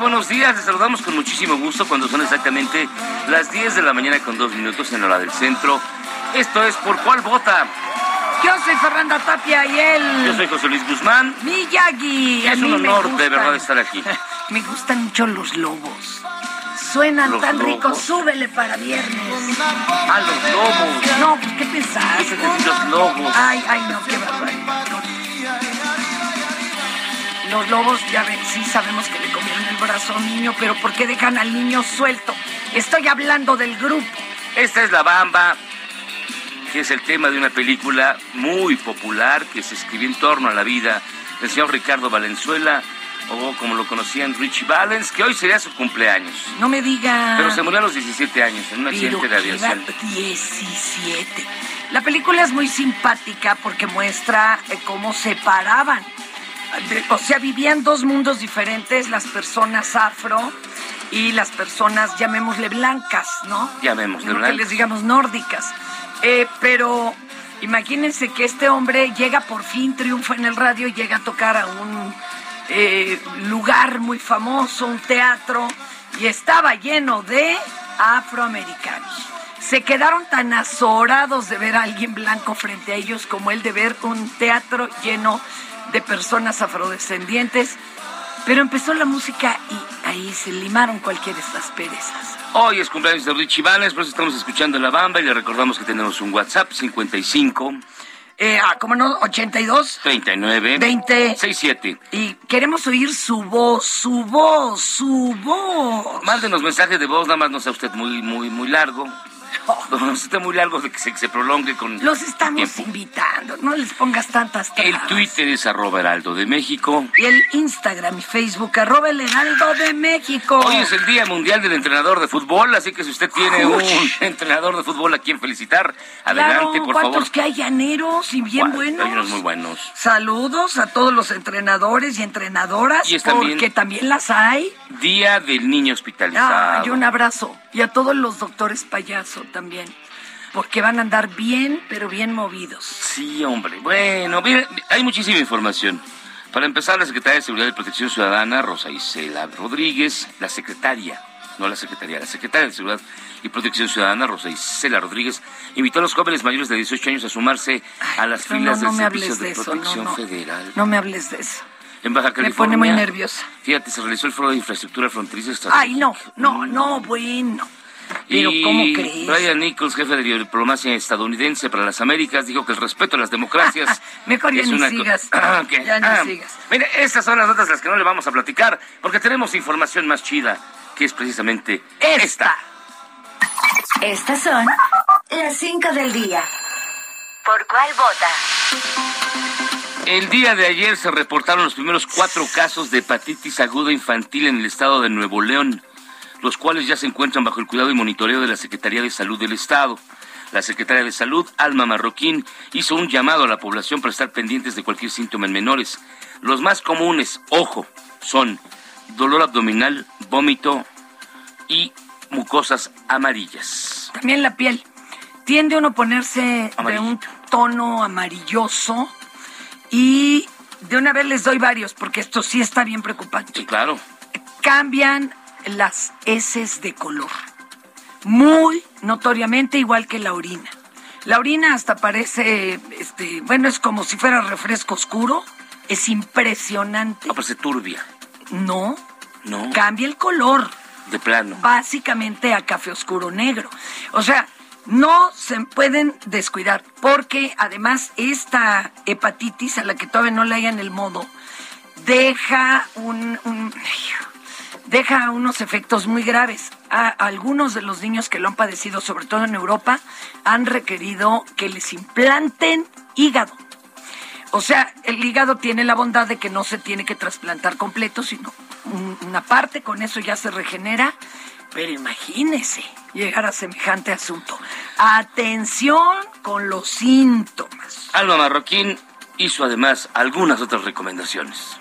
Buenos días. Les saludamos con muchísimo gusto cuando son exactamente las 10 de la mañana con dos minutos en la hora del centro. Esto es Por Cuál Vota. Yo soy Fernanda Tapia y él. Yo soy José Luis Guzmán. Miyagi. Es un honor de verdad estar aquí. Me gustan mucho los lobos. Suenan Los tan lobos. ricos. Súbele para viernes. A los lobos. No, pues qué decir los lobos. Ay, ay, no, qué barbaridad. Los lobos, ya ven, sí sabemos que le comieron el brazo a un niño, pero ¿por qué dejan al niño suelto? Estoy hablando del grupo. Esta es La Bamba, que es el tema de una película muy popular que se escribió en torno a la vida del señor Ricardo Valenzuela, o como lo conocían Richie Valens, que hoy sería su cumpleaños. No me diga. Pero se murió a los 17 años en un accidente de aviación. qué va- 17. La película es muy simpática porque muestra eh, cómo separaban. De- O sea, vivían dos mundos diferentes, las personas afro y las personas, llamémosle blancas, ¿no? Llamémosle que les digamos nórdicas. Eh, pero imagínense que este hombre llega por fin, triunfa en el radio, llega a tocar a un eh, lugar muy famoso, un teatro, y estaba lleno de afroamericanos. Se quedaron tan azorados de ver a alguien blanco frente a ellos como el de ver un teatro lleno de personas afrodescendientes. Pero empezó la música y ahí se limaron cualquier de estas perezas. Hoy es cumpleaños de Richie Valens, por eso estamos escuchando La Bamba y le recordamos que tenemos un WhatsApp 55 Eh, ah, ¿cómo no? 82 39 20 67. Y queremos oír su voz, su voz, su voz. Mándenos mensajes de voz, nada más no sea usted muy, muy, muy largo. No esté muy largo de que se, que se prolongue con Los estamos tiempo. invitando, no les pongas tantas El trabas. Twitter es arroba heraldo de México. Y el Instagram y Facebook, arroba el heraldo de México. Hoy es el Día Mundial del Entrenador de Fútbol, así que si usted tiene un entrenador de fútbol a quien felicitar, adelante, Claro, por ¿cuántos favor. que hay llaneros y bien Bueno, buenos? Hay unos muy buenos. Saludos a todos los entrenadores y entrenadoras, Y es también- porque también las hay. Día del Niño Hospitalizado. Ah, y un abrazo. Y a todos los doctores también. Porque van a andar bien, pero bien movidos. Sí, hombre. Bueno, hay muchísima información. Para empezar, la Secretaria de Seguridad y Protección Ciudadana, Rosa Isela Rodríguez, la secretaria, no la secretaria, la secretaria de Seguridad y Protección Ciudadana, Rosa Isela Rodríguez, invitó a los jóvenes mayores de 18 años a sumarse a las filas no, no del me Servicio de, de eso, Protección no. Federal. No me hables de eso. En Baja Me California. pone muy nerviosa. Fíjate, se realizó el foro de infraestructura fronteriza. Ay, no, no, no, bueno. Pero, y ¿cómo crees? Brian Nichols, jefe de diplomacia estadounidense para las Américas, dijo que el respeto a las democracias Mejor ya es ni una sigas. Ah, ok. Ya ni Ah, sigas. Mire, estas son las notas de las que no le vamos a platicar, porque tenemos información más chida, que es precisamente Esta. Estas son las 5 del día. ¿Por cuál vota? El día de ayer se reportaron los primeros cuatro casos de hepatitis aguda infantil en el estado de Nuevo León, los cuales ya se encuentran bajo el cuidado y monitoreo de la Secretaría de Salud del Estado. La secretaria de Salud, Alma Marroquín, hizo un llamado a la población para estar pendientes de cualquier síntoma en menores. Los más comunes, ojo, son dolor abdominal, vómito y mucosas amarillas. También la piel. Tiende uno a ponerse de un tono amarilloso y de una vez les doy varios porque esto sí está bien preocupante. Sí, claro. Cambian las heces de color. Muy notoriamente igual que la orina. La orina hasta parece, este, bueno, es como si fuera refresco oscuro. Es impresionante. No, parece turbia. No, No, cambia el color. de plano. básicamente a café oscuro negro. O sea, no se pueden descuidar, porque además esta hepatitis a la que todavía no le hayan el modo, deja un, un- deja unos efectos muy graves. A, algunos de los niños que lo han padecido, sobre todo en Europa, han requerido que les implanten hígado. O sea, el hígado tiene la bondad de que no se tiene que trasplantar completo, sino un- una parte, con eso ya se regenera. Pero imagínese llegar a semejante asunto. Atención con los síntomas. Alma Marroquín hizo además algunas otras recomendaciones.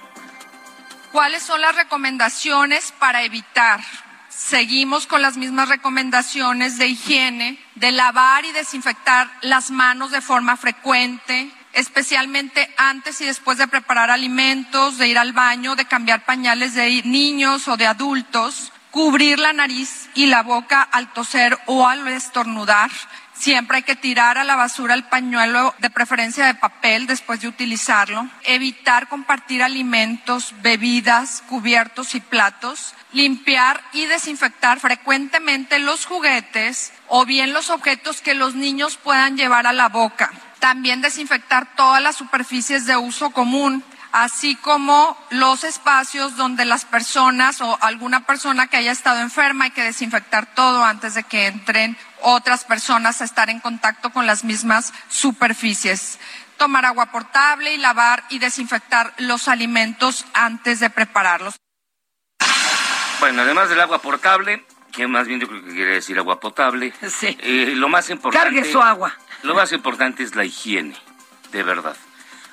¿Cuáles son las recomendaciones para evitar? Seguimos con las mismas recomendaciones de higiene, de lavar y desinfectar las manos de forma frecuente, especialmente antes y después de preparar alimentos, de ir al baño, de cambiar pañales de niños o de adultos, cubrir la nariz y la boca al toser o al estornudar. Siempre hay que tirar a la basura el pañuelo, de preferencia de papel, después de utilizarlo. Evitar compartir alimentos, bebidas, cubiertos y platos. Limpiar y desinfectar frecuentemente los juguetes o bien los objetos que los niños puedan llevar a la boca. También desinfectar todas las superficies de uso común así como los espacios donde las personas o alguna persona que haya estado enferma hay que desinfectar todo antes de que entren otras personas a estar en contacto con las mismas superficies. Tomar agua potable y lavar y desinfectar los alimentos antes de prepararlos. Bueno, además del agua portable, que más bien yo creo que quiere decir agua potable, Sí. eh, lo más importante... Cargue su agua. Lo más importante es la higiene, de verdad.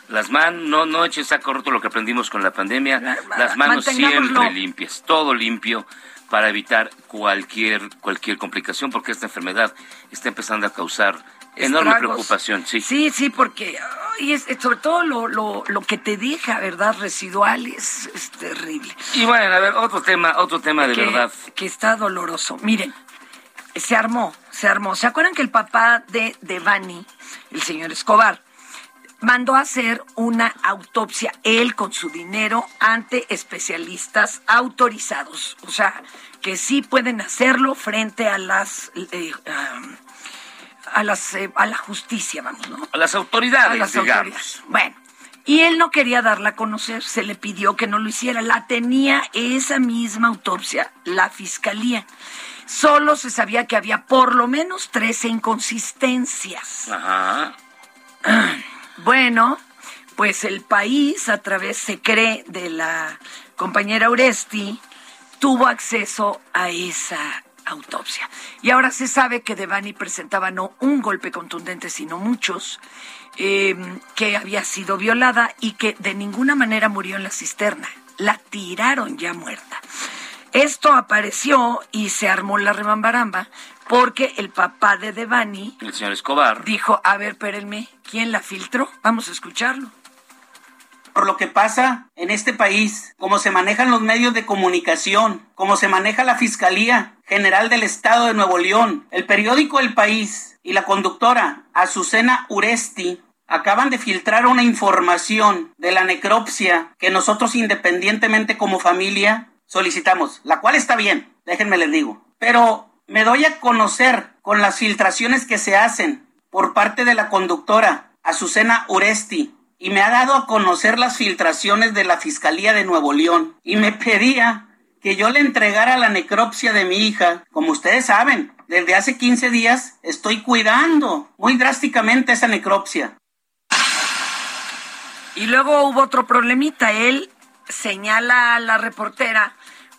Las manos, no, no eches saco roto lo que aprendimos con la pandemia. Las manos siempre limpias, todo limpio para evitar cualquier, cualquier complicación, porque esta enfermedad está empezando a causar enorme Estragos. preocupación. Sí. Sí, sí, porque ay, es, sobre todo lo, lo, lo que te deja, ¿verdad? Residual es, es terrible. Y bueno, a ver, otro tema, otro tema de que, verdad. que está doloroso. Miren, se armó, se armó. ¿Se acuerdan que el papá de Devani, el señor Escobar, mandó a hacer una autopsia, él con su dinero, ante especialistas autorizados? O sea, que sí pueden hacerlo frente a las... eh, um, a, las, eh, a la justicia, vamos, ¿no? A las autoridades, a las digamos. autoridades. Bueno, y él no quería darla a conocer, se le pidió que no lo hiciera. La tenía esa misma autopsia, la fiscalía. Solo se sabía que había por lo menos 13 inconsistencias. Ajá. Bueno, pues el país, a través, se cree, de la compañera Oresti, tuvo acceso a esa autopsia. Y ahora se sabe que Devani presentaba no un golpe contundente, sino muchos, eh, que había sido violada y que de ninguna manera murió en la cisterna. La tiraron ya muerta. Esto apareció y se armó la rebambaramba porque el papá de Devani El señor Escobar. dijo, a ver, espérenme, ¿quién la filtró? Vamos a escucharlo. por lo que pasa en este país, cómo se manejan los medios de comunicación, cómo se maneja la Fiscalía General del Estado de Nuevo León, el periódico El País y la conductora Azucena Uresti acaban de filtrar una información de la necropsia que nosotros independientemente como familia solicitamos, la cual está bien, déjenme les digo. Pero me doy a conocer con las filtraciones que se hacen por parte de la conductora Azucena Uresti y me ha dado a conocer las filtraciones de la Fiscalía de Nuevo León y me pedía que yo le entregara la necropsia de mi hija. Como ustedes saben, desde hace 15 días estoy cuidando muy drásticamente esa necropsia. Y luego hubo otro problemita. Él señala a la reportera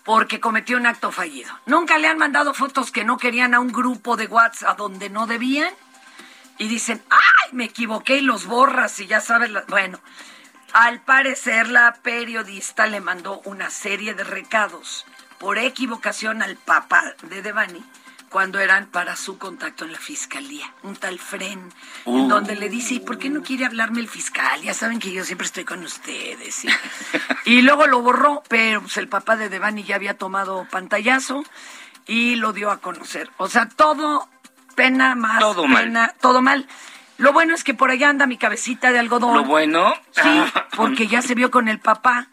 porque cometió un acto fallido. Nunca le han mandado fotos que no querían a un grupo de WhatsApp donde no debían y dicen, ¡ay! Me equivoqué y los borras y ya sabes. Bueno, al parecer la periodista le mandó una serie de recados por equivocación al papá de Devani cuando eran para su contacto en la fiscalía, un tal Fren, en Uh. donde le dice, ¿y por qué no quiere hablarme el fiscal? Ya saben que yo siempre estoy con ustedes. Y, y luego lo borró, pero pues, el papá de Devani ya había tomado pantallazo y lo dio a conocer. O sea, todo pena más Todo mal. pena, todo mal. Lo bueno es que por allá anda mi cabecita de algodón. Lo bueno. Sí, porque ya se vio con el papá.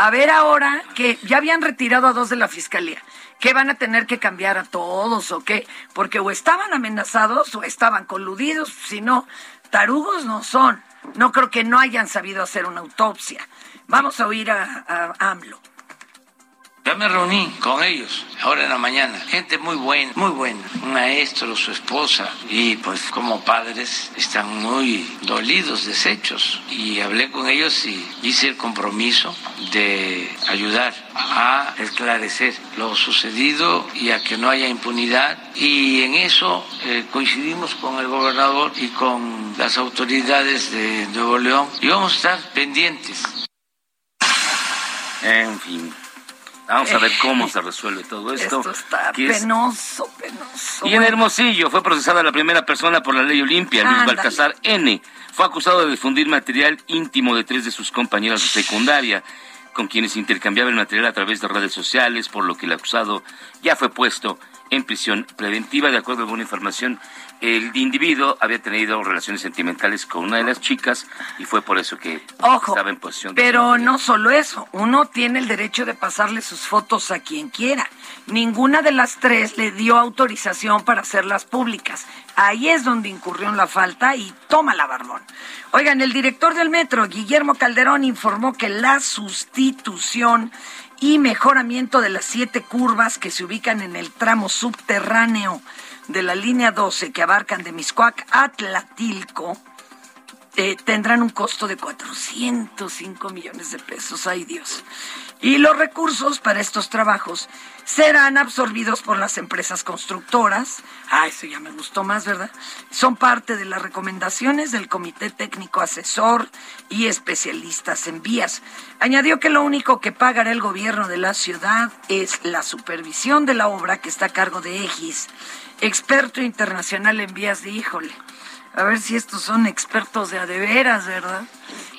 A ver ahora que ya habían retirado a dos de la fiscalía. ¿Qué van a tener que cambiar a todos o qué? Porque o estaban amenazados o estaban coludidos. Si no, tarugos no son. No creo que no hayan sabido hacer una autopsia. Vamos a oír a, a AMLO. Ya me reuní con ellos ahora en la mañana. Gente muy buena, muy buena. Un maestro, su esposa. Y pues como padres están muy dolidos, deshechos. Y hablé con ellos y hice el compromiso de ayudar a esclarecer lo sucedido y a que no haya impunidad. Y en eso eh, coincidimos con el gobernador y con las autoridades de Nuevo León. Y vamos a estar pendientes. En fin. Vamos a ver cómo se resuelve todo esto. Esto está es- penoso, penoso. Y en Hermosillo fue procesada la primera persona por la ley Olimpia, Luis Ándale. Baltasar N. Fue acusado de difundir material íntimo de tres de sus compañeras de secundaria, con quienes intercambiaba el material a través de redes sociales, por lo que el acusado ya fue puesto en prisión preventiva. De acuerdo con una información, el individuo había tenido relaciones sentimentales con una de las chicas y fue por eso que Ojo, estaba en posición de... Pero no solo eso, uno tiene el derecho de pasarle sus fotos a quien quiera. Ninguna de las tres le dio autorización para hacerlas públicas. Ahí es donde incurrió en la falta y toma la barbón. Oigan, el director del metro, Guillermo Calderón, informó que la sustitución y mejoramiento de las siete curvas que se ubican en el tramo subterráneo de la línea 12 que abarcan de Miscuac a Tlatilco eh, tendrán un costo de 405 millones de pesos. Ay Dios. Y los recursos para estos trabajos serán absorbidos por las empresas constructoras. Ah, eso ya me gustó más, ¿verdad? Son parte de las recomendaciones del Comité Técnico Asesor y especialistas en vías. Añadió que lo único que pagará el gobierno de la ciudad es la supervisión de la obra que está a cargo de EGIS, experto internacional en vías de híjole. A ver si estos son expertos de a de veras, ¿verdad?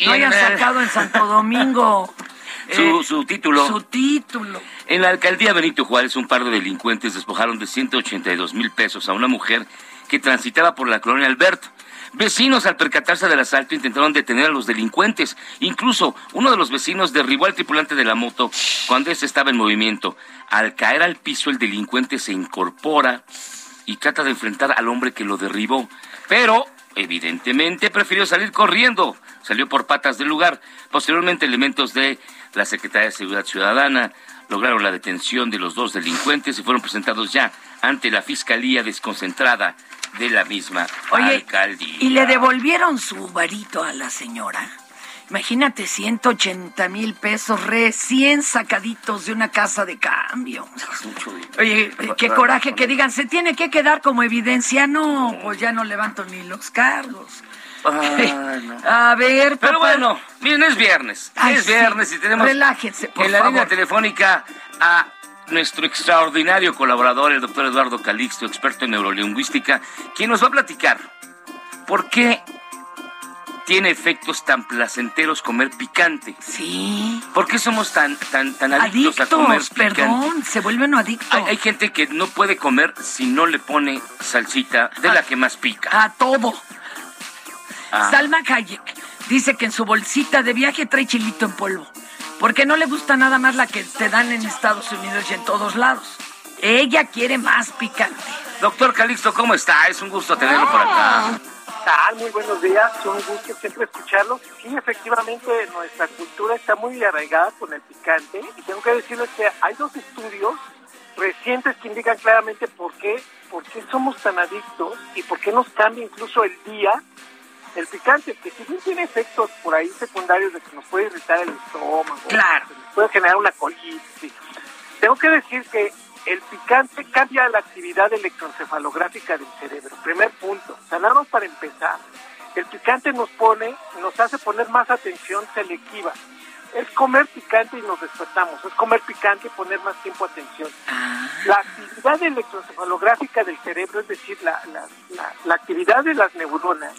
No hayan sacado en Santo Domingo Su, eh, su título. su título. En la alcaldía Benito Juárez, un par de delincuentes despojaron de 182 mil pesos a una mujer que transitaba por la colonia Alberto. Vecinos, al percatarse del asalto, intentaron detener a los delincuentes. Incluso uno de los vecinos derribó al tripulante de la moto cuando éste estaba en movimiento. Al caer al piso, el delincuente se incorpora y trata de enfrentar al hombre que lo derribó. Pero, evidentemente, prefirió salir corriendo. Salió por patas del lugar. Posteriormente, elementos de la Secretaría de Seguridad Ciudadana lograron la detención de los dos delincuentes y fueron presentados ya ante la Fiscalía desconcentrada de la misma Oye, alcaldía. y le devolvieron su varito a la señora. Imagínate, 180 mil pesos recién sacaditos de una casa de cambio. Oye, qué coraje que digan, se tiene que quedar como evidencia. No, pues ya no levanto ni los cargos. Ay, no. A ver, Pero papá. bueno, miren, es viernes. Ay, es sí. viernes y tenemos Relájense, por en la favor. línea telefónica a nuestro extraordinario colaborador, el doctor Eduardo Calixto, experto en neurolingüística, quien nos va a platicar por qué tiene efectos tan placenteros comer picante. Sí. ¿Por qué somos tan, tan, tan adictos, a comer Adictos, picante? perdón, se vuelven adictos. Hay, hay gente que no puede comer si no le pone salsita de la que más pica. A todo. Ah. Salma Hayek dice que en su bolsita de viaje trae chilito en polvo. Porque no le gusta nada más la que te dan en Estados Unidos y en todos lados. Ella quiere más picante. Doctor Calixto, ¿cómo está? Es un gusto tenerlo por acá. Tal? Muy buenos días, un gusto siempre escucharlos. Sí, efectivamente, nuestra cultura está muy arraigada con el picante y tengo que decirles que hay dos estudios recientes que indican claramente por qué, por qué somos tan adictos y por qué nos cambia incluso el día el picante, que si bien tiene efectos por ahí secundarios de que nos puede irritar el estómago, Claro. puede generar una colitis. Tengo que decir que el picante cambia la actividad electroencefalográfica del cerebro. Primer punto. Más para empezar, el picante nos pone, nos hace poner más atención selectiva. Es comer picante y nos despertamos. Es comer picante y poner más tiempo atención. La actividad electroencefalográfica del cerebro, es decir, la, la, la, la actividad de las neuronas,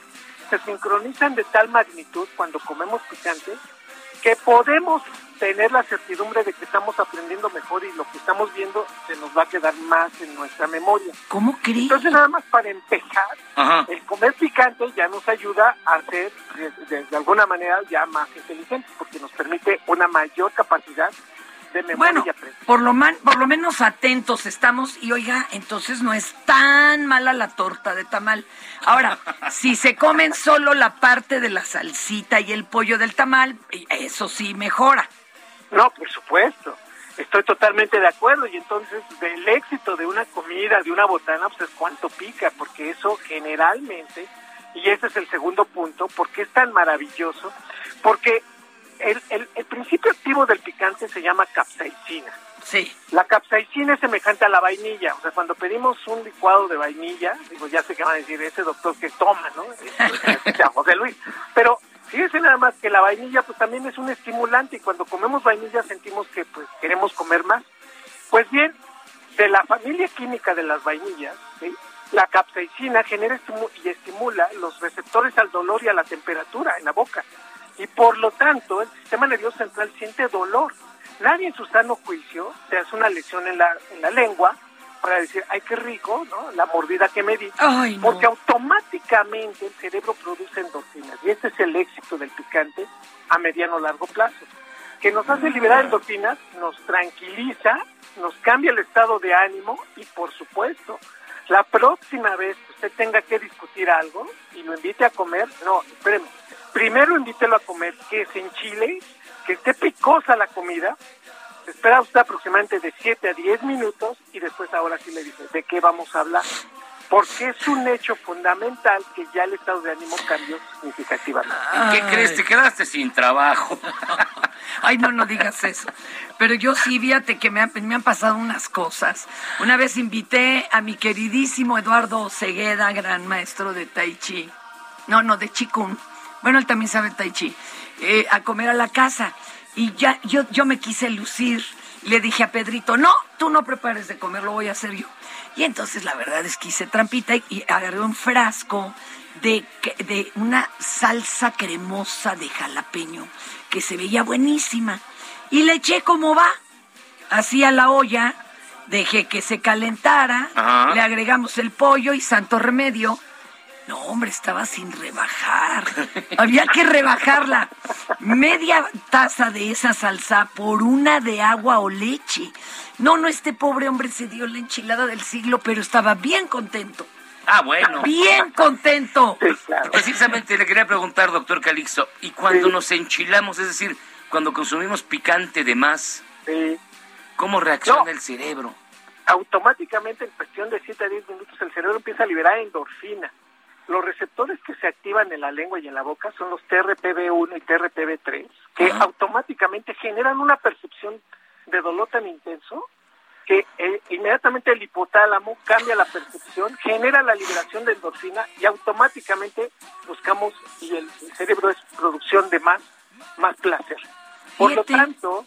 se sincronizan de tal magnitud cuando comemos picante que podemos tener la certidumbre de que estamos aprendiendo mejor y lo que estamos viendo se nos va a quedar más en nuestra memoria. ¿Cómo crees? Entonces, nada más para empezar, Ajá. el comer picante ya nos ayuda a ser, de, de- de alguna manera, ya más inteligentes, porque nos permite una mayor capacidad de memoria Bueno, y aprendizaje. por lo, man- por lo menos atentos estamos y oiga, entonces no es tan mala la torta de tamal. Ahora, si se comen solo la parte de la salsita y el pollo del tamal, eso sí mejora. No, por supuesto. Estoy totalmente de acuerdo y entonces del éxito de una comida, de una botana, pues es cuánto pica, porque eso generalmente, y ese es el segundo punto, porque es tan maravilloso, porque el, el, el principio activo del picante se llama capsaicina. Sí. La capsaicina es semejante a la vainilla, o sea, cuando pedimos un licuado de vainilla, digo, ya sé que van a decir, ese doctor que toma, ¿no? Este, José Luis, pero fíjense nada más que la vainilla pues también es un estimulante y cuando comemos vainilla sentimos que pues queremos comer más. Pues bien, de la familia química de las vainillas, la capsaicina genera estimu- y estimula los receptores al dolor y a la temperatura en la boca. Y por lo tanto, el sistema nervioso central siente dolor. Nadie en su sano juicio se hace una lesión en la, en la lengua para decir, ay, qué rico, ¿no? La mordida que me di. Ay, no. Porque automáticamente el cerebro produce endorfinas. Y este es el éxito del picante a mediano o largo plazo. Que nos hace liberar endorfinas, nos tranquiliza, nos cambia el estado de ánimo y, por supuesto, la próxima vez que usted tenga que discutir algo y lo invite a comer, no, espéreme, primero invítelo a comer que se enchile, que esté picosa la comida, espera usted aproximadamente de 7 a 10 minutos y después ahora sí le dice de qué vamos a hablar. Porque es un hecho fundamental que ya el estado de ánimo cambió significativamente. ¿Y qué crees? Te quedaste sin trabajo. Ay, no, no digas eso. Pero yo sí, fíjate que me han, me han pasado unas cosas. Una vez invité a mi queridísimo Eduardo Cegueda, gran maestro de Tai Chi. No, no, de Chikun. Bueno, él también sabe Tai Chi. eh, a comer a la casa. Y ya, yo, yo me quise lucir. Le dije a Pedrito, no, tú no prepares de comer, lo voy a hacer yo. Y entonces la verdad es que hice trampita y, y agarré un frasco de, de una salsa cremosa de jalapeño que se veía buenísima. Y le eché como va, así a la olla, dejé que se calentara, Ajá. le agregamos el pollo y santo remedio. No, hombre, estaba sin rebajar. Había que rebajarla. Media taza de esa salsa por una de agua o leche. No, no, este pobre hombre se dio la enchilada del siglo, pero estaba bien contento. Ah, bueno. Bien contento. Sí, claro. Precisamente le quería preguntar, doctor Calixto, ¿y cuando nos enchilamos, es decir, cuando consumimos picante de más, Sí. cómo reacciona No. el cerebro? automáticamente en cuestión de 7 a 10 minutos el cerebro empieza a liberar endorfina. Los receptores que se activan en la lengua y en la boca son los TRPV1 y TRPV3, que automáticamente generan una percepción de dolor tan intenso que eh, inmediatamente el hipotálamo cambia la percepción, genera la liberación de endorfina y automáticamente buscamos y el, el cerebro es producción de más, más placer. Por lo tanto,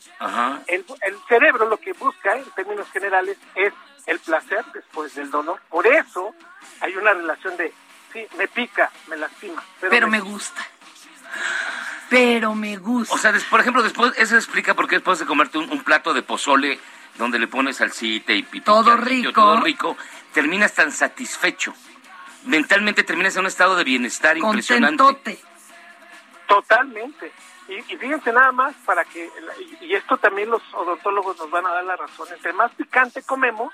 el, el cerebro lo que busca, en términos generales, es el placer después del dolor. Por eso hay una relación de, sí, me pica, me lastima. Pero, Pero me gusta. Pero me gusta. O sea, des- por ejemplo, después, eso explica por qué después de comerte un, un plato de pozole donde le pones salsita y pipi, Todo rico. todo rico, terminas tan satisfecho. Mentalmente terminas en un estado de bienestar impresionante. Contentote. Totalmente. Y, y fíjense nada más para que, y, y esto también los odontólogos nos van a dar la razón, entre más picante comemos,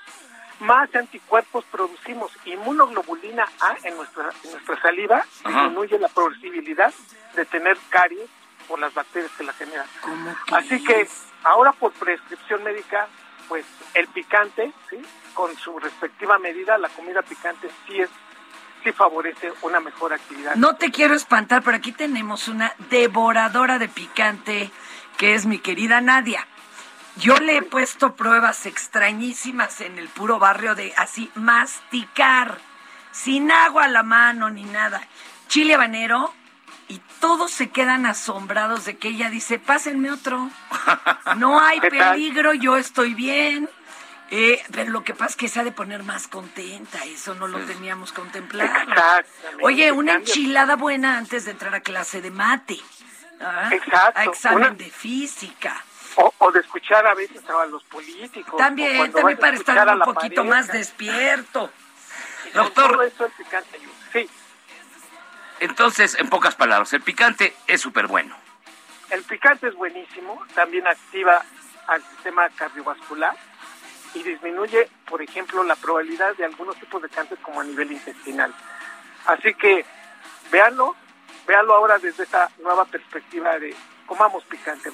más anticuerpos producimos. Inmunoglobulina A en nuestra, en nuestra saliva Ajá. disminuye la posibilidad de tener caries por las bacterias que la generan. ¿Cómo Así que ahora por prescripción médica, pues el picante, ¿sí? con su respectiva medida, la comida picante sí es sí favorece una mejor actividad. No te quiero espantar, pero aquí tenemos una devoradora de picante que es mi querida Nadia. Yo le he puesto pruebas extrañísimas en el puro barrio de así masticar, sin agua a la mano ni nada. Chile habanero y todos se quedan asombrados de que ella dice, pásenme otro. No hay peligro, yo estoy bien. Eh, pero lo que pasa es que se ha de poner más contenta, eso no lo teníamos contemplado. Oye, una enchilada buena antes de entrar a clase de mate. ¿ah? Exacto, A examen una- de física. O, o de escuchar a veces a los políticos. También, también para estar un poquito pareja. más despierto. Doctor. todo eso el picante ayuda. Sí, Entonces, en pocas palabras, el picante es súper bueno. el picante es buenísimo, también activa al sistema cardiovascular y disminuye, por ejemplo, la probabilidad de algunos tipos de cáncer como a nivel intestinal. Así que véanlo, véanlo ahora desde esta nueva perspectiva de comamos picante.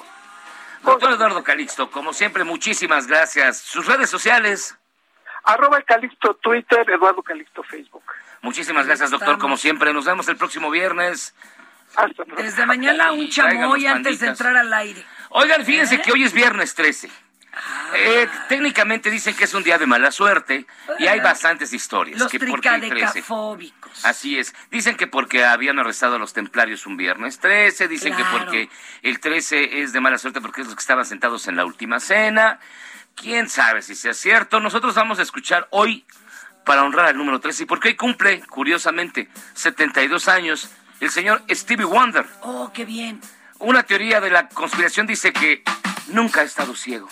Doctor Eduardo Calixto, como siempre, muchísimas gracias. Sus redes sociales. Arroba el Calixto Twitter, Eduardo Calixto Facebook. Muchísimas gracias, doctor, estamos. como siempre. Nos vemos el próximo viernes. Hasta. Desde mañana un chamoy antes de entrar al aire. Oigan, fíjense ¿Eh? que hoy es viernes 13. Eh, técnicamente dicen que es un día de mala suerte y hay bastantes historias. Los que por qué el 13. tricadecafóbicos. Así es. Dicen que porque habían arrestado a los templarios un viernes 13, dicen que porque el 13 es de mala suerte porque es los que estaban sentados en la última cena. ¿Quién sabe si sea cierto? Nosotros vamos a escuchar hoy para honrar al número 13 y porque hoy cumple, curiosamente, 72 años el señor Stevie Wonder. Oh, qué bien. Una teoría de la conspiración dice que nunca ha estado ciego,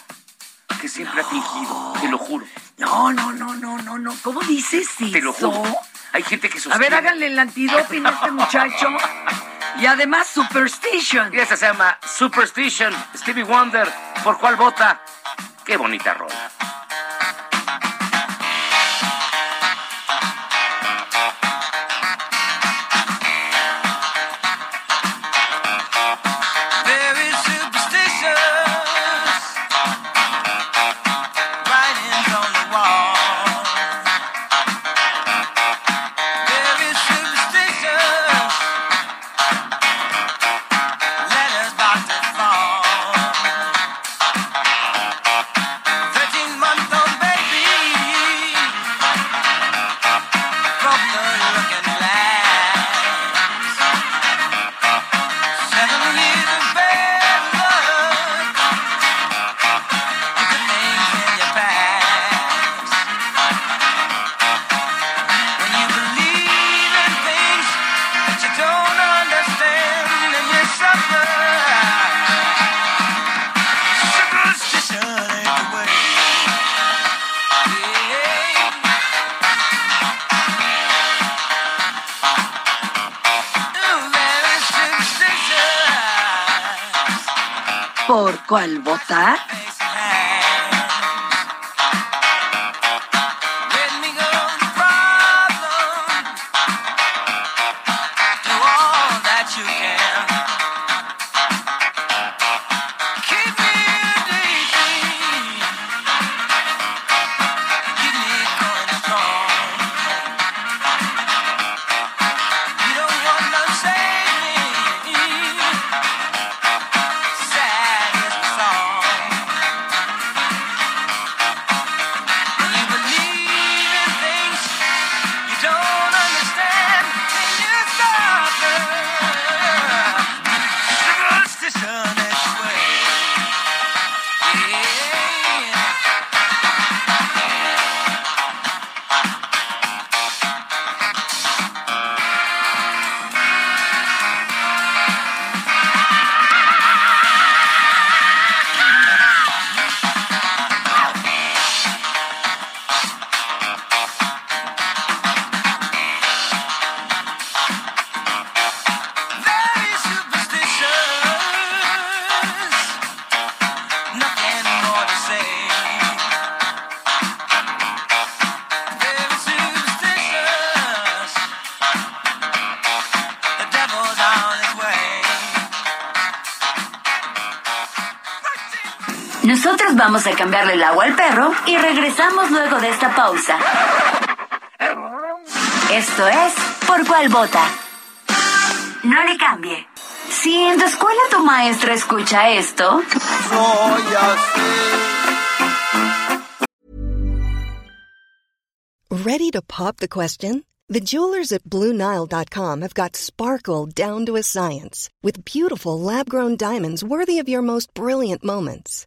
que siempre ha fingido, te lo juro, No, no, no, no, no, no. ¿Cómo dices te lo eso? juro. Hay gente que A sostiene... ver, háganle el antidoping a este muchacho. Y además, Superstition. Y esta se llama Superstition, Stevie Wonder. ¿Por cuál vota? Qué bonita rola. Vamos a cambiarle el agua al perro y regresamos luego de esta pausa. Esto es Por cuál vota. No le cambie. Si en tu escuela tu maestra escucha esto, Soy así. Ready to pop the question? The jewelers at BlueNile.com have got sparkle down to a science with beautiful lab grown diamonds worthy of your most brilliant moments.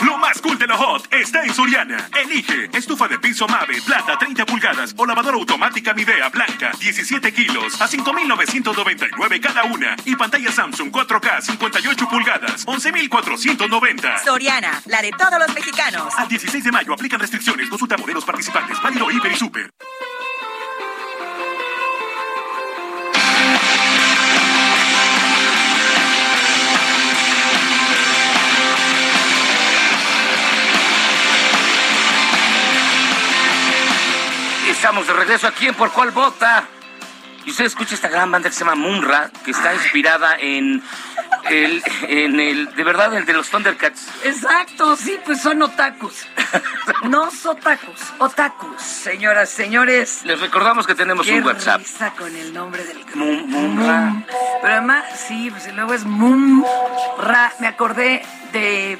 Lo más cool de la hot está en Soriana. Elige estufa de piso Mave, plata 30 pulgadas o lavadora automática Midea blanca 17 kilos a 5.999 cada una y pantalla Samsung 4K 58 pulgadas 11.490. Soriana, la de todos los mexicanos. Al 16 de mayo aplican restricciones. Consulta modelos participantes. Válido Hiper y Super. Estamos de regreso aquí en Por Cuál Vota. Y usted escucha esta gran banda que se llama Munra, que está inspirada en el, en el, de verdad, el de los Thundercats. Exacto, sí, pues son otakus. No sotakus, otakus. Señoras, señores. Les recordamos que tenemos Qué un WhatsApp. risa con el nombre del Munra. Mum. Pero además, sí, pues luego es Mum Ra. Me acordé de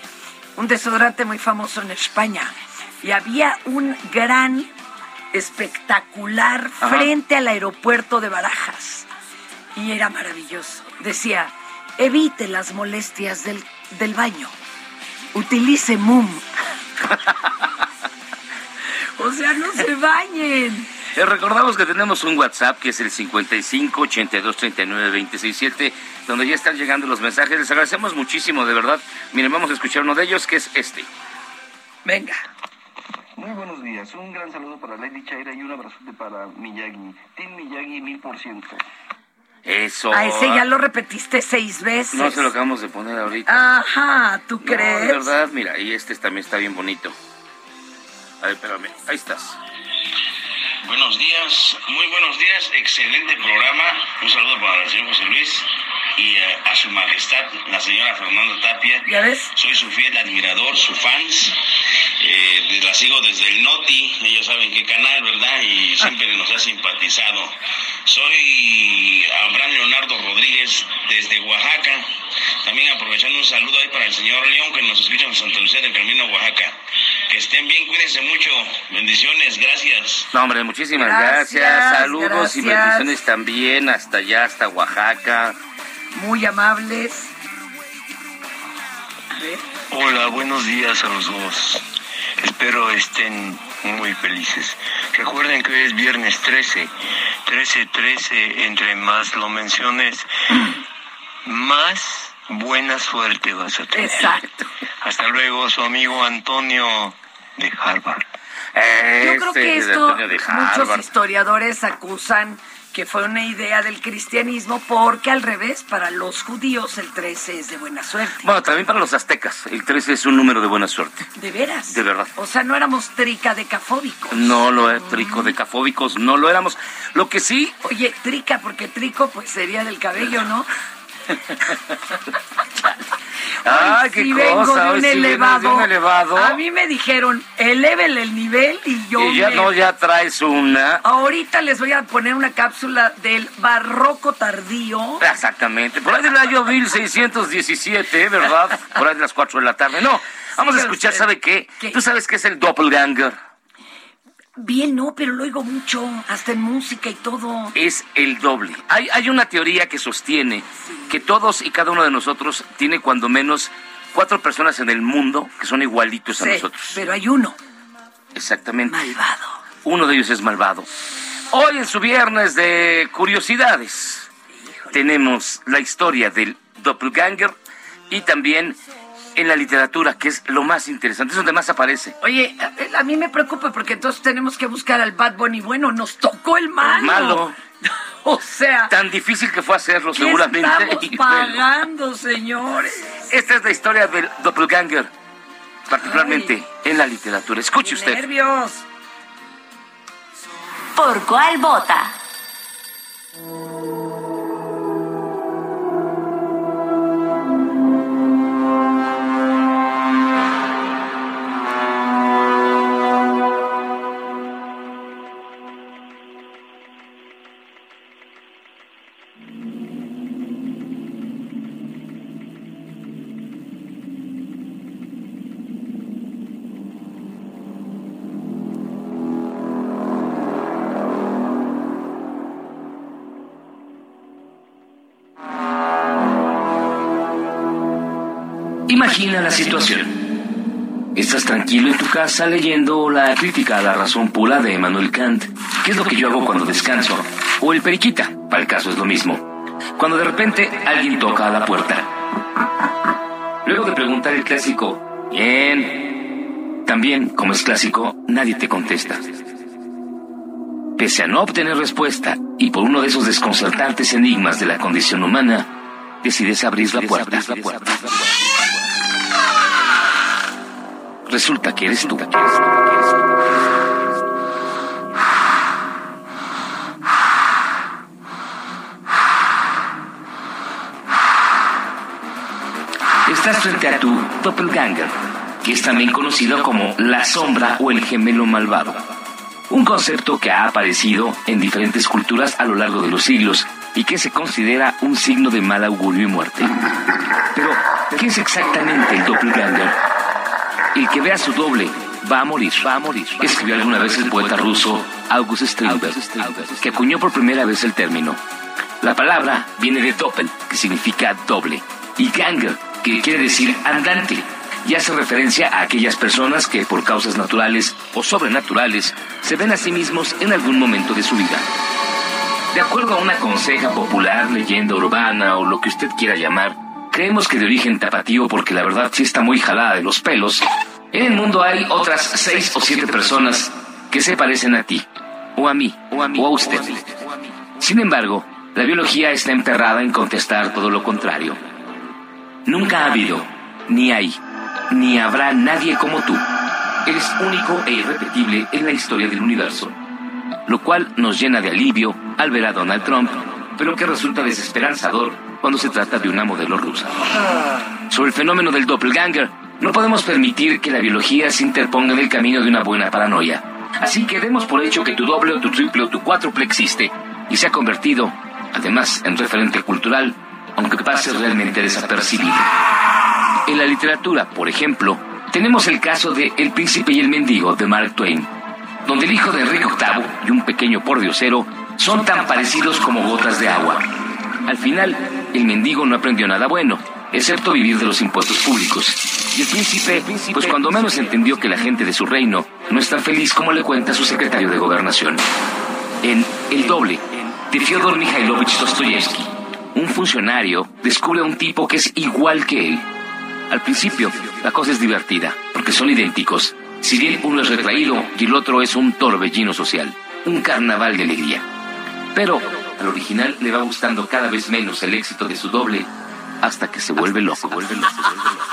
un desodorante muy famoso en España. Y había un gran espectacular Ajá. frente al aeropuerto de Barajas. Y era maravilloso. Decía, evite las molestias del, del baño. Utilice Mum. o sea, no se bañen. Les recordamos que tenemos un WhatsApp que es el 55 82 39 267, donde ya están llegando los mensajes. Les agradecemos muchísimo, de verdad. Miren, vamos a escuchar uno de ellos, que es este. Venga. Muy buenos días. Un gran saludo para Lady Chaira y un abrazote para Miyagi. Team Miyagi mil por ciento. Eso. A ese ya lo repetiste seis veces. No se lo acabamos de poner ahorita. Ajá, ¿tú No, crees? de verdad, mira, y este también está bien bonito. A ver, espérame, ahí estás. Buenos días, muy buenos días, excelente programa. Un saludo para el señor José Luis y a su majestad, la señora Fernanda Tapia. ¿Ya ves? Soy su fiel admirador, su fans. Eh, la sigo desde el Noti, ellos saben qué canal, ¿verdad? Y siempre nos ha simpatizado. Soy Abraham Leonardo Rodríguez desde Oaxaca. También aprovechando un saludo ahí para el señor León que nos escucha en Santa Lucía del Camino, Oaxaca. Que estén bien, cuídense mucho. Bendiciones, gracias. No, hombre, muchísimas gracias. Gracias, Saludos y bendiciones también hasta allá, hasta Oaxaca. Muy amables. Hola, buenos días a los dos. Espero estén muy felices. Recuerden que hoy es viernes 13. 13-13, entre más lo menciones, más buena suerte vas a tener. Exacto. Hasta luego, su amigo Antonio de Harvard. Yo creo que esto de muchos historiadores acusan que fue una idea del cristianismo porque al revés, para los judíos el 13 es de buena suerte. Bueno, también para los aztecas, el 13 es un número de buena suerte. ¿De veras? De verdad. O sea, no éramos tricadecafóbicos. No lo es, tricodecafóbicos, no lo éramos. Lo que sí, Oye, trica, porque trico pues sería del cabello, ¿no? Ay, qué sí vengo cosa, de un sí vienes de elevado. un elevado. A mí me dijeron, elevele el nivel y yo y ya me- no, ya traes una. Ahorita les voy a poner una cápsula del barroco tardío. Exactamente. Por ahí del año 1617, ¿verdad? Por ahí de las 4 de la tarde. No, vamos a Siga escuchar, usted. ¿sabe qué? ¿Qué? ¿Tú sabes qué es el doppelganger? Bien, no, pero lo oigo mucho, hasta en música y todo. es el doble. Hay, hay una teoría que sostiene que todos y cada uno de nosotros tiene cuando menos cuatro personas en el mundo que son igualitos a nosotros. pero hay uno. Exactamente. Malvado. Uno de ellos es malvado. Hoy en su viernes de curiosidades tenemos la historia del doppelganger y también en la literatura, que es lo más interesante, es donde más aparece. Oye, a, a mí me preocupa porque entonces tenemos que buscar al Bad Bunny bueno. Nos tocó el malo. Malo. O sea, Tan difícil que fue hacerlo, ¿qué seguramente. estamos pagando, señores? Esta es la historia del doppelganger, particularmente en la literatura. Escuche usted. Nervios. ¿Por cuál vota? Situación. Estás tranquilo en tu casa leyendo la crítica a la razón pura de Emmanuel Kant, que es lo que yo hago cuando descanso, o el periquita, para el caso es lo mismo. Cuando de repente alguien toca a la puerta. Luego de preguntar el clásico, bien, también, como es clásico, nadie te contesta. Pese a no obtener respuesta y por uno de esos desconcertantes enigmas de la condición humana, decides abrir la puerta. Resulta que eres tú. Estás frente a tu doppelganger, que es también conocido como la sombra o el gemelo malvado. Un concepto que ha aparecido en diferentes culturas a lo largo de los siglos y que se considera un signo de mal augurio y muerte. Pero, ¿qué es exactamente el doppelganger? El que vea su doble va a morir, va a morir. Escribió alguna vez el poeta ruso August Strindberg, que acuñó por primera vez el término. La palabra viene de doppel, que significa doble, y ganger, que quiere decir andante, y hace referencia a aquellas personas que por causas naturales o sobrenaturales se ven a sí mismos en algún momento de su vida. De acuerdo a una conseja popular, leyenda urbana o lo que usted quiera llamar, creemos que de origen tapatío porque la verdad sí está muy jalada de los pelos, en el mundo hay otras seis o siete personas que se parecen a ti, o a mí, o a, mí, o a usted. Sin embargo, la biología está emperrada en contestar todo lo contrario. Nunca ha habido, ni hay, ni habrá nadie como tú. Eres único e irrepetible en la historia del universo. Lo cual nos llena de alivio al ver a Donald Trump, pero que resulta desesperanzador cuando se trata de una modelo rusa. Sobre el fenómeno del doppelganger, no podemos permitir que la biología se interponga en el camino de una buena paranoia. Así que demos por hecho que tu doble o tu triple o tu cuádruple existe y se ha convertido, además, en referente cultural, aunque pase realmente desapercibido. En la literatura, por ejemplo, tenemos el caso de El príncipe y el mendigo de Mark Twain, donde el hijo de Enrique VIII y un pequeño pordiosero son tan parecidos como gotas de agua. Al final, el mendigo no aprendió nada bueno, excepto vivir de los impuestos públicos. Y el príncipe, pues cuando menos entendió que la gente de su reino no es tan feliz como le cuenta su secretario de gobernación. En El doble, de Fyodor Mikhailovich Dostoyevsky, un funcionario descubre a un tipo que es igual que él. Al principio, la cosa es divertida, porque son idénticos. Si bien uno es retraído y el otro es un torbellino social, un carnaval de alegría. Pero al original le va gustando cada vez menos el éxito de su doble hasta que se vuelve loco.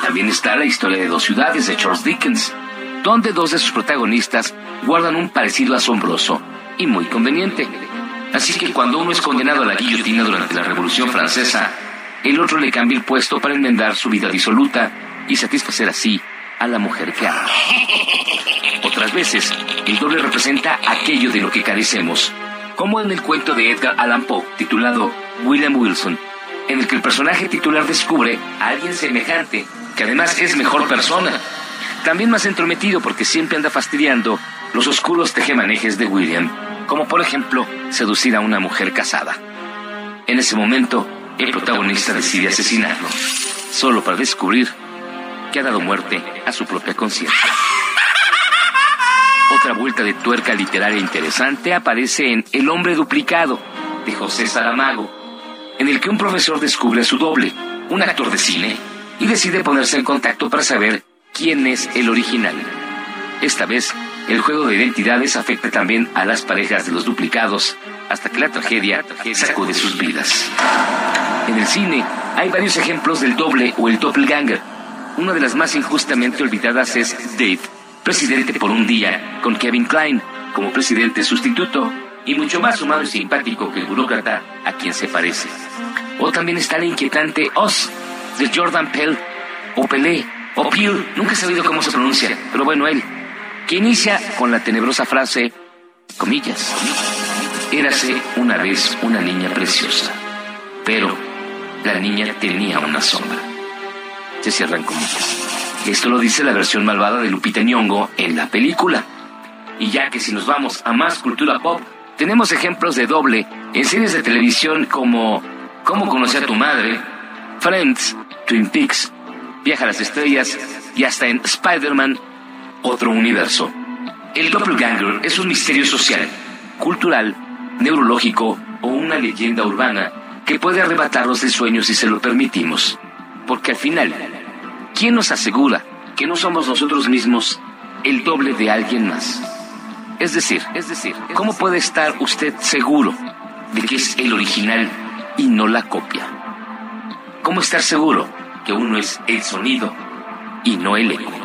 También está la historia de dos ciudades de Charles Dickens, donde dos de sus protagonistas guardan un parecido asombroso y muy conveniente. Así que cuando uno es condenado a la guillotina durante la Revolución Francesa, el otro le cambia el puesto para enmendar su vida disoluta y satisfacer así a la mujer que ama. Otras veces, el doble representa aquello de lo que carecemos, como en el cuento de Edgar Allan Poe titulado William Wilson, en el que el personaje titular descubre a alguien semejante, que además es mejor persona. También más entrometido porque siempre anda fastidiando los oscuros tejemanejes de William, como por ejemplo seducir a una mujer casada. En ese momento, el protagonista decide asesinarlo, solo para descubrir que ha dado muerte a su propia conciencia. Otra vuelta de tuerca literaria interesante aparece en El hombre duplicado, de José Saramago, en el que un profesor descubre a su doble, un actor de cine, y decide ponerse en contacto para saber quién es el original. Esta vez, el juego de identidades afecta también a las parejas de los duplicados, hasta que la tragedia sacude sus vidas. En el cine hay varios ejemplos del doble o el doppelganger. Una de las más injustamente olvidadas es Dave, presidente por un día, con Kevin Klein como presidente sustituto y mucho más humano y simpático que el burócrata a quien se parece. O también está la inquietante Oz de Jordan Pell, o Pelé, o Peel, nunca he sabido cómo se pronuncia, pero bueno, él, que inicia con la tenebrosa frase, comillas, érase una vez una niña preciosa, pero la niña tenía una sombra. Se cierran comillas. Esto lo dice la versión malvada de Lupita Nyong'o en la película. Y ya que si nos vamos a más cultura pop, tenemos ejemplos de doble en series de televisión como Cómo conocí a tu madre, Friends, Twin Peaks, Viaja a las estrellas y hasta en Spider-Man, otro universo. El doppelganger es un misterio social, cultural, neurológico o una leyenda urbana que puede arrebatarnos de sueños si se lo permitimos. Porque al final, ¿quién nos asegura que no somos nosotros mismos el doble de alguien más? Es decir, es decir, ¿cómo puede estar usted seguro de que es el original y no la copia? ¿Cómo estar seguro que uno es el sonido y no el eco?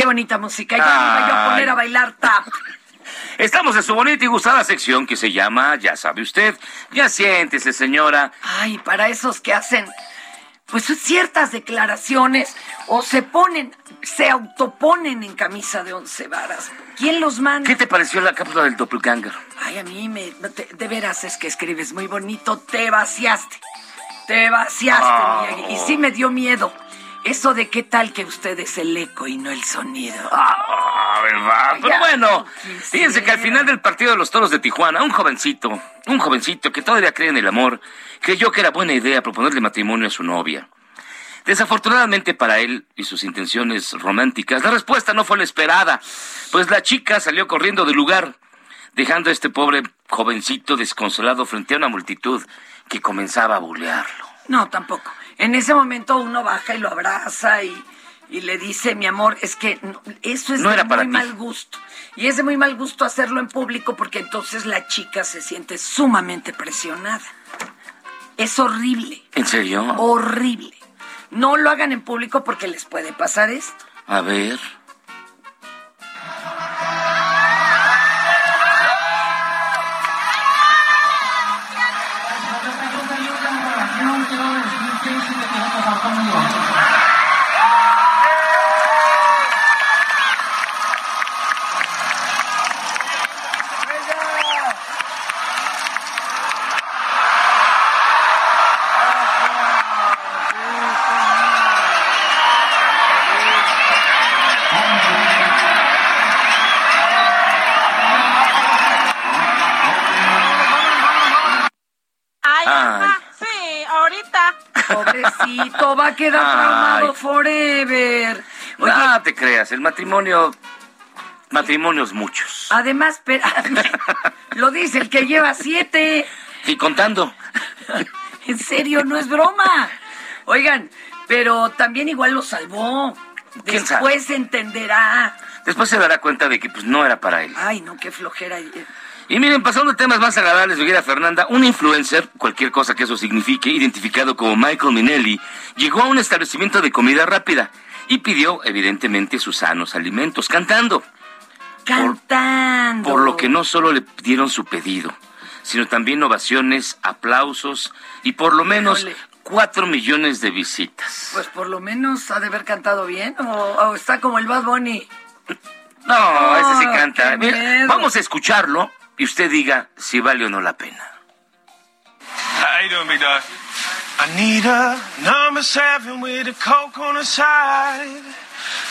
Qué bonita música. Ya me iba yo a poner a bailar tap. Estamos en su bonita y gustada sección que se llama Ya sabe usted. Ya siéntese, señora. Ay, para esos que hacen pues ciertas declaraciones o se ponen, se autoponen en camisa de once varas. ¿Quién los manda? ¿Qué te pareció la cápsula del doppelganger? Ay, a mí me, te- de veras es que escribes muy bonito, te vaciaste. Te vaciaste, Ah. Miyagi. Y sí me dio miedo. Eso de qué tal que usted es el eco y no el sonido. Ah, ¿verdad? Pero bueno, fíjense que al final del partido de los toros de Tijuana, un jovencito, un jovencito que todavía cree en el amor, creyó que era buena idea proponerle matrimonio a su novia. Desafortunadamente para él y sus intenciones románticas, la respuesta no fue la esperada, pues la chica salió corriendo del lugar, dejando a este pobre jovencito desconsolado frente a una multitud que comenzaba a bulearlo. No, tampoco. En ese momento uno baja y lo abraza y, y le dice, mi amor, es que no- eso es No de era muy mal gusto. Y es de muy mal gusto hacerlo en público porque entonces la chica se siente sumamente presionada. Es horrible, ¿En serio? horrible. No lo hagan en público porque les puede pasar esto. A ver. Pobrecito, va a quedar traumado forever. no te creas, el matrimonio, matrimonios muchos. Además, espérame, lo dice el que lleva siete. Y contando. en serio, no es broma. Oigan, pero también igual lo salvó. ¿Quién Después se entenderá. Después se dará cuenta de que pues no era para él. Ay, no, qué flojera. Y miren, pasando a temas más agradables, Viguera Fernanda, un influencer, cualquier cosa que eso signifique, identificado como Michael Minelli, llegó a un establecimiento de comida rápida y pidió, evidentemente, sus sanos alimentos, cantando. Cantando. Por, lo que no solo le dieron su pedido, sino también ovaciones, aplausos y por lo menos cuatro millones de visitas. Pues por lo menos ha de haber cantado bien o, o está como el Bad Bunny. No, ese sí canta. Mira, vamos a escucharlo y usted diga si vale o no la pena. How you? I need a number seven with a coke on the side.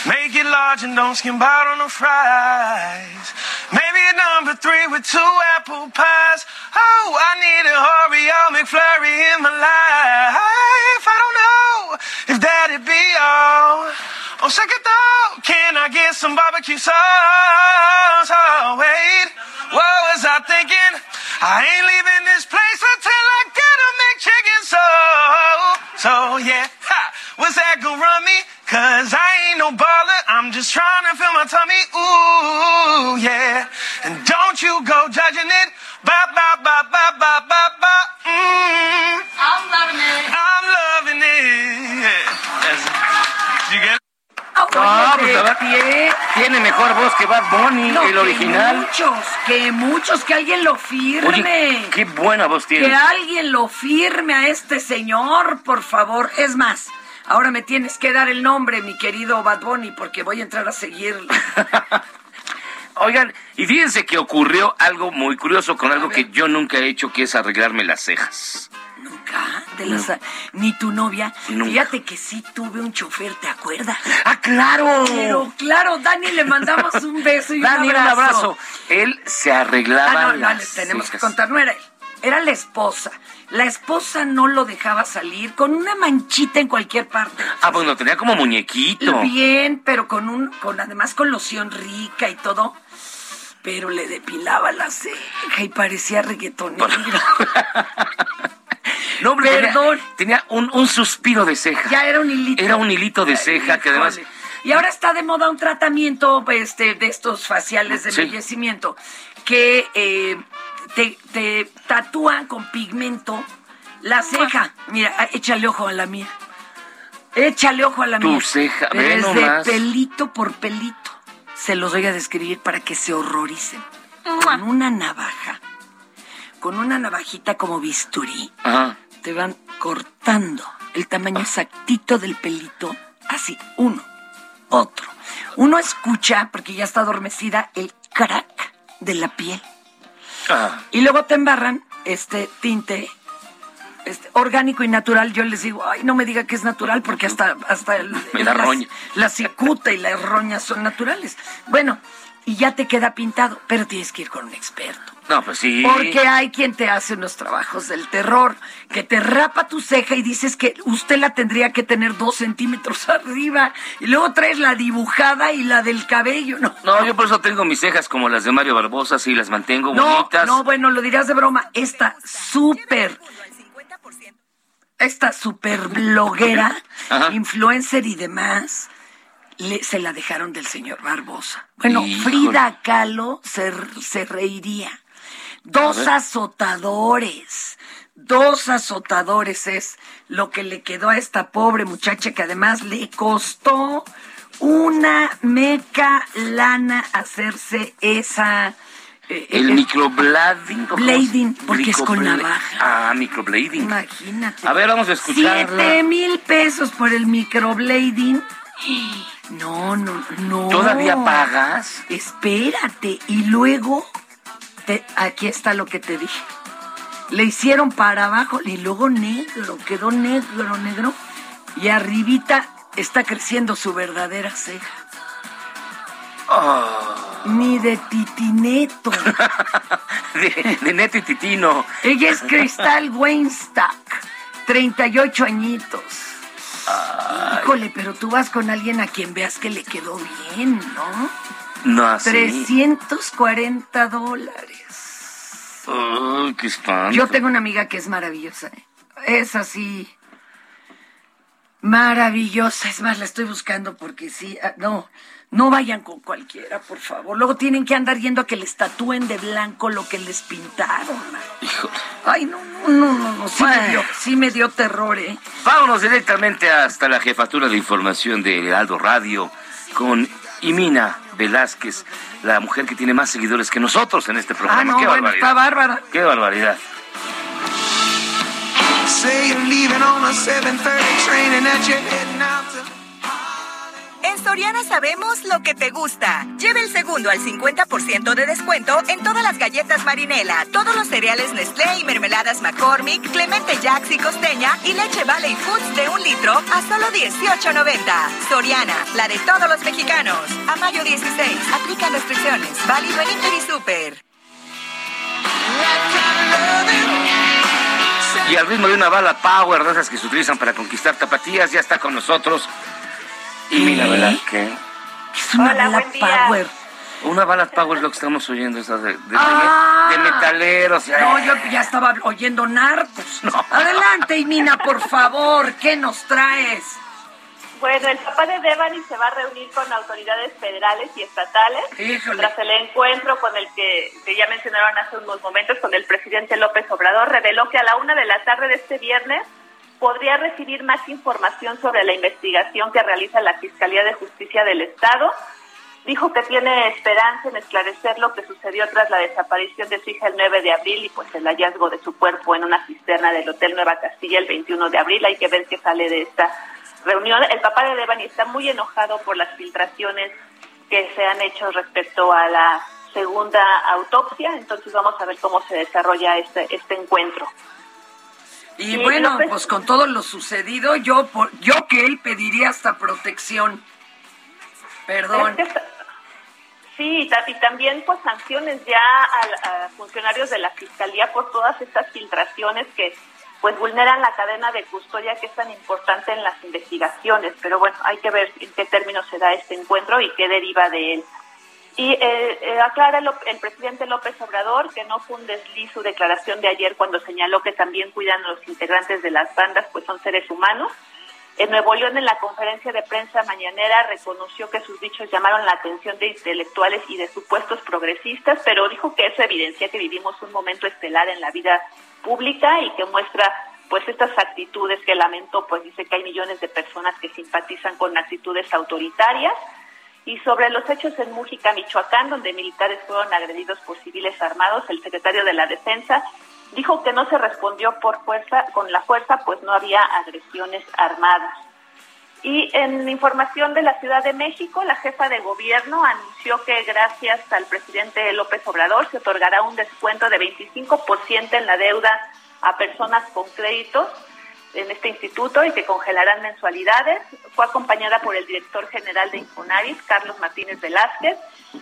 Make it large and don't skim out on the fries. Maybe a number three with two apple pies. Oh, I need a Oreo McFlurry in my life. I don't know if that'd be all. Oh, on second thought, can I get some barbecue sauce? Oh, wait, what was I thinking? I ain't leaving this place until I get a McChicken so oh, So yeah, ha, what's that gonna run me? Cause I just trying to fill my tummy, ooh, yeah. And don't you go judging it, ba ba ba ba ba ba ba, mm. I'm loving it. I'm loving it. That's- you get it? No, pues, tiene mejor voz que Bad Bunny, No, el que original. muchos, que muchos, que alguien lo firme. Oye, qué buena voz tiene. Que alguien lo firme a este señor, por favor. Es más, ahora me tienes que dar el nombre, mi querido Bad Bunny, porque voy a entrar a seguirlo. Oigan, y fíjense que ocurrió algo muy curioso con algo que yo nunca he hecho, que es arreglarme las cejas. Las- Ni tu novia. Nunca. Fíjate que sí tuve un chofer, ¿te acuerdas? ¡Ah, claro! Pero claro, Dani, le mandamos un beso y Dani, un un abrazo. abrazo. Él se arreglaba Ah, no, no, las les tenemos que contar, no era él, era la esposa. La esposa no lo dejaba salir con una manchita en cualquier parte. Ah, bueno, tenía como muñequito. Bien, pero con un, con además con loción rica y todo. Pero le depilaba la ceja y parecía reggaetonero. No, hombre, Perdón. Tenía, un, un suspiro de ceja. Ya era un hilito. Era un hilito de ceja que además... Y ahora está de moda un tratamiento este, de estos faciales de Sí. embellecimiento que eh, te, te tatúan con pigmento la ceja. Mira, ah, échale ojo a la mía. Échale ojo a la Tu mía. ceja, Pero es nomás. de pelito por pelito. Se los voy a describir para que se horroricen. Con una navaja, con una navajita como bisturí, Ajá. te van cortando el tamaño exactito del pelito, así, uno, otro. Uno escucha, porque ya está adormecida, el crack de la piel. Y luego te embarran este tinte este, orgánico y natural. Yo les digo, ay, no me diga que es natural, porque hasta, hasta el- Me da las- roña. la cicuta y la roña son naturales. Bueno, y ya te queda pintado, pero tienes que ir con un experto. no, pues sí. Porque hay quien te hace unos trabajos del terror, que te rapa tu ceja y dices que usted la tendría que tener dos centímetros arriba, y luego traes la dibujada y la del cabello, ¿no? No, yo por eso tengo mis cejas como las de Mario Barbosa, sí, las mantengo No, bonitas. no, bueno, lo dirás de broma. Esta súper, esta súper bloguera, Ajá. influencer y demás, le- se la dejaron del señor Barbosa. Bueno, Híjole. Frida Kahlo se, se reiría. Dos azotadores. Dos azotadores es lo que le quedó a esta pobre muchacha que además le costó una meca lana hacerse esa... eh, El eh, microblading. Blading, porque es con navaja. Ah, microblading. Imagínate. A ver, vamos a escucharla. Siete mil pesos por el microblading. No, no, no. ¿Todavía pagas? Espérate. Y luego, te- aquí está lo que te dije. Le hicieron para abajo y luego negro, quedó negro, negro. Y arribita está creciendo su verdadera ceja. Oh, Ni de titineto. de, de Neto y Titino. Ella es Cristal Weinstock, 38 añitos. Híjole, pero tú vas con alguien a quien veas que le quedó bien, ¿no? No así. 340 dólares. Ay, qué espanto. Yo tengo una amiga que es maravillosa. ¿eh? Es así. Maravillosa. Es más, la estoy buscando porque sí. ah, No, no vayan con cualquiera, por favor. Luego tienen que andar yendo a que les tatúen de blanco lo que les pintaron. Ay, no, no, no, no, no. Sí, me dio, sí me dio terror, ¿eh? Vámonos directamente hasta la jefatura de información de Heraldo Radio con Imina Velázquez, la mujer que tiene más seguidores que nosotros en este programa. Ah, no, Qué bueno, barbaridad. está bárbara. Qué barbaridad. Say you're leaving on a 7:30 train and that you're heading out to. En Soriana sabemos lo que te gusta. Lleve el segundo al 50% de descuento en todas las galletas Marinela, todos los cereales Nestlé y mermeladas McCormick, Clemente Jacks y Costeña y leche Valley Foods de un litro a solo 18.90. Soriana, la de todos los mexicanos. A mayo 16, aplican restricciones. Válido en Inter y Super. Y al ritmo de una bala power, de esas que se utilizan para conquistar tapatías, ya está con nosotros Imina Velázquez. Es una Hola, bala power. Una bala power es lo que estamos oyendo, esas de, de, Ah. de metaleros. No, yo ya estaba oyendo narcos. Adelante, Imina, por favor. ¿Qué nos traes? Bueno, el papá de Devani se va a reunir con autoridades federales y estatales Híjole. tras el encuentro con el que, que ya mencionaron hace unos momentos con el presidente López Obrador. Reveló que a la una de la tarde de este viernes podría recibir más información sobre la investigación que realiza la Fiscalía de Justicia del Estado. Dijo que tiene esperanza en esclarecer lo que sucedió tras la desaparición de su hija el 9 de abril y pues el hallazgo de su cuerpo en una cisterna del Hotel Nueva Castilla el 21 de abril. Hay que ver qué sale de esta reunión. El papá de Devani está muy enojado por las filtraciones que se han hecho respecto a la segunda autopsia, entonces vamos a ver cómo se desarrolla este, este encuentro. Y Sí, bueno, pues con todo lo sucedido, yo, por- yo que él pediría hasta protección. Perdón. Es que- sí, y también pues sanciones ya a, a funcionarios de la Fiscalía por todas estas filtraciones que pues vulneran la cadena de custodia que es tan importante en las investigaciones. Pero bueno, hay que ver en qué términos se da este encuentro y qué deriva de él. Y eh, eh, aclara el, presidente López Obrador que no fue un desliz su declaración de ayer cuando señaló que también cuidan a los integrantes de las bandas, pues son seres humanos. En Nuevo León, en la conferencia de prensa mañanera, reconoció que sus dichos llamaron la atención de intelectuales y de supuestos progresistas, pero dijo que eso evidencia que vivimos un momento estelar en la vida pública y que muestra pues estas actitudes que lamentó, pues dice que hay millones de personas que simpatizan con actitudes autoritarias. Y sobre los hechos en Mújica, Michoacán, donde militares fueron agredidos por civiles armados, el secretario de la Defensa dijo que no se respondió por fuerza, con la fuerza, pues no había agresiones armadas. Y en información de la Ciudad de México, la jefa de gobierno anunció que gracias al presidente López Obrador se otorgará un descuento de 25% en la deuda a personas con créditos en este instituto y que congelarán mensualidades. Fue acompañada por el director general de Infonavit, Carlos Martínez Velázquez,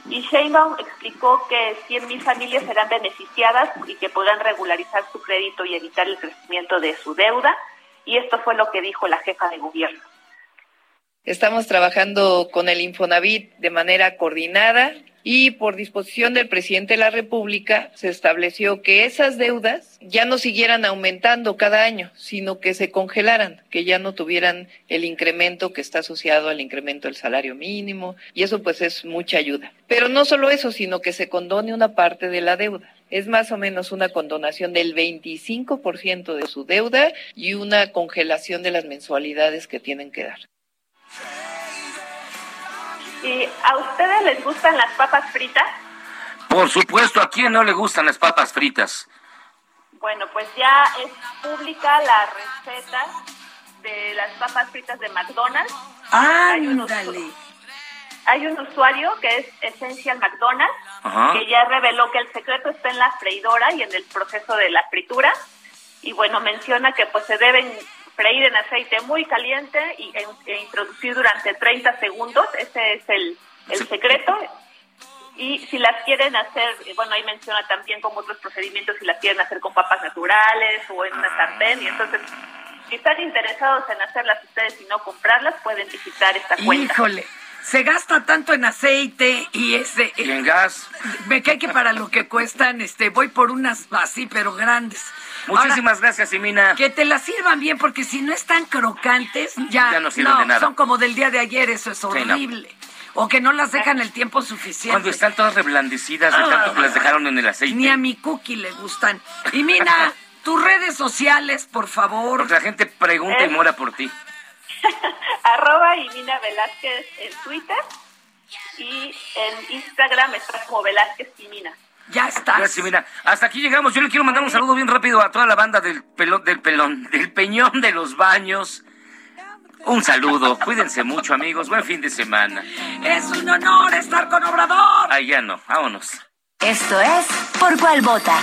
y Sheinbaum explicó que 100.000 familias serán beneficiadas y que podrán regularizar su crédito y evitar el crecimiento de su deuda. Y esto fue lo que dijo la jefa de gobierno. Estamos trabajando con el Infonavit de manera coordinada y por disposición del presidente de la República se estableció que esas deudas ya no siguieran aumentando cada año, sino que se congelaran, que ya no tuvieran el incremento que está asociado al incremento del salario mínimo y eso pues es mucha ayuda. Pero no solo eso, sino que se condone una parte de la deuda. Es más o menos una condonación del 25% de su deuda y una congelación de las mensualidades que tienen que dar. ¿Y a ustedes les gustan las papas fritas? Por supuesto, ¿a quién no le gustan las papas fritas? Bueno, pues ya es pública la receta de las papas fritas de McDonald's. Hay un, hay un usuario que es Essential McDonald's Ajá. que ya reveló que el secreto está en la freidora y en el proceso de la fritura. Y bueno, menciona que pues se deben freír en aceite muy caliente y, e, e introducir durante 30 segundos. Ese es el, el secreto. Y si las quieren hacer, eh, bueno, ahí menciona también como otros procedimientos, si las quieren hacer con papas naturales o en una sartén. Y entonces si están interesados en hacerlas ustedes y no comprarlas, pueden visitar esta cuenta. Híjole. Se gasta tanto en aceite y ese y en gas. Me cae que para lo que cuestan, este, voy por unas así, pero grandes. Muchísimas gracias, Simina. Que te las sirvan bien, porque si no están crocantes, ya, Ya no sirven de nada. son como del día de ayer, eso es no. horrible. O que no las dejan el tiempo suficiente. Cuando están todas reblandecidas de tanto que las dejaron en el aceite. Ni a mi cookie le gustan. Y Mina, tus redes sociales, por favor. Porque la gente pregunta y mora por ti. Arroba Ivina Velázquez en Twitter y en Instagram está como Velázquez y Mina. Ya está. Gracias, Simina. Hasta aquí llegamos. Yo le quiero mandar un saludo bien rápido a toda la banda del pelón, del pelón, del peñón de los baños. Un saludo. Cuídense mucho, amigos. Buen fin de semana. Es un honor estar con Obrador. Ay, ya no. Vámonos. Esto es Por Cuál Vota.